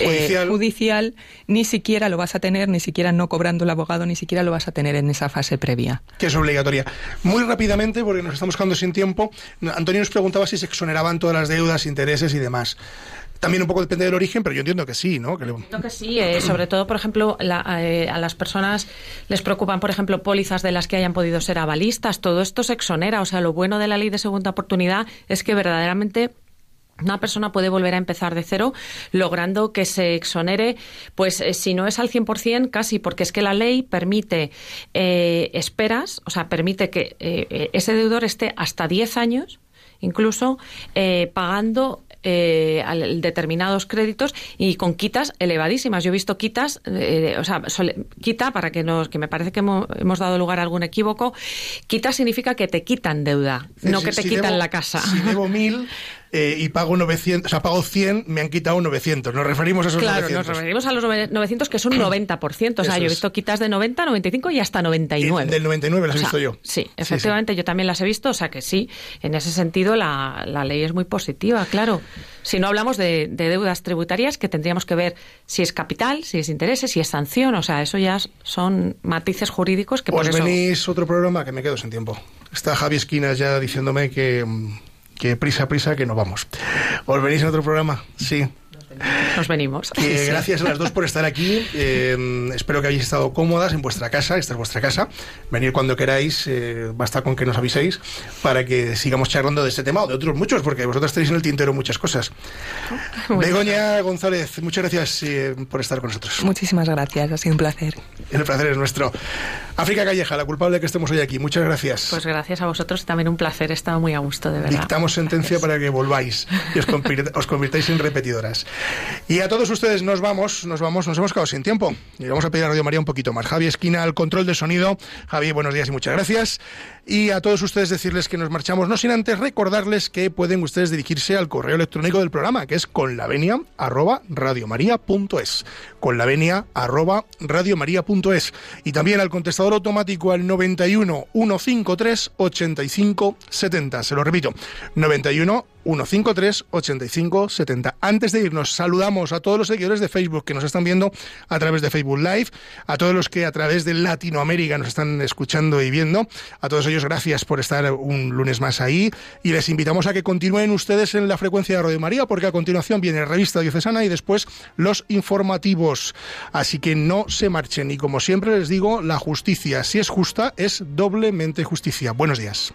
eh, Judicial. judicial, ni siquiera lo vas a tener, ni siquiera no cobrando el abogado, ni siquiera lo vas a tener en esa fase previa. que es obligatoria. Muy rápidamente, porque nos estamos quedando sin tiempo, Antonio nos preguntaba si se exoneraban todas las deudas, intereses y demás. También un poco depende del origen, pero yo entiendo que sí, ¿no? Que le- Entiendo que sí, eh, sobre todo, por ejemplo, la- eh, a las personas les preocupan, por ejemplo, pólizas de las que hayan podido ser avalistas. Todo esto se exonera. O sea, lo bueno de la ley de segunda oportunidad es que verdaderamente una persona puede volver a empezar de cero logrando que se exonere, pues eh, si no es al 100%, casi, porque es que la ley permite eh, esperas, o sea, permite que eh, ese deudor esté hasta 10 años incluso eh, pagando eh, al- determinados créditos y con quitas elevadísimas. Yo he visto quitas, eh, o sea, sole- quita, para que nos, que me parece que hemos, hemos dado lugar a algún equívoco, quita significa que te quitan deuda, no que te si quitan debo- la casa. Si debo mil (laughs) eh, y pago 900, o sea, pago 100, me han quitado 900. Nos referimos a esos Claro, 900. nos referimos a los nove- 900, que es un 90%. O sea, Eso yo he visto quitas de 90, 95 y hasta 99. Y del 99 las he O sea, visto yo. Sí, Sí, efectivamente, yo también las he visto. O sea que sí, en ese sentido la, la ley es muy positiva, claro. Si no hablamos de, de deudas tributarias, que tendríamos que ver si es capital, si es intereses, si es sanción. O sea, eso ya son matices jurídicos que por Os eso. venís otro programa que me quedo sin tiempo. Está Javi Esquinas ya diciéndome que, mm, que prisa, prisa, que no vamos. ¿Os venís en otro programa? Sí. (laughs) Nos venimos. Que gracias a las dos por estar aquí. Eh, espero que hayáis estado cómodas en vuestra casa. Esta es vuestra casa. Venir cuando queráis. eh, basta con que nos aviséis para que sigamos charlando de este tema o de otros muchos, porque vosotros tenéis en el tintero muchas cosas. (laughs) Muy Begoña González, muchas gracias eh, por estar con nosotros. Muchísimas gracias, ha sido un placer. El placer es nuestro. África Calleja, la culpable de que estemos hoy aquí. Muchas gracias. Pues gracias a vosotros también un placer. He estado muy a gusto, de verdad. Dictamos sentencia para que volváis y os, convir- (laughs) os convirtáis en repetidoras. Y a todos ustedes nos vamos, nos vamos, nos hemos quedado sin tiempo. Y vamos a pedir a Radio María un poquito más. Javi Esquina al control de sonido. Javi, buenos días y muchas gracias. Y a todos ustedes decirles que nos marchamos, no sin antes recordarles que pueden ustedes dirigirse al correo electrónico del programa, que es. Conlavenia arroba y también al contestador automático al 91 153 85 70. Se lo repito, 91 153 85 70. Antes de irnos, saludamos a todos los seguidores de Facebook que nos están viendo a través de Facebook Live, a todos los que a través de Latinoamérica nos están escuchando y viendo. A todos ellos, gracias por estar un lunes más ahí y les invitamos a que continúen ustedes en la frecuencia de Radio María porque a continuación viene Revista Diocesana y después los informativos. Así que no se marchen y como siempre les digo, la justicia, si es justa, es doblemente justicia. Buenos días.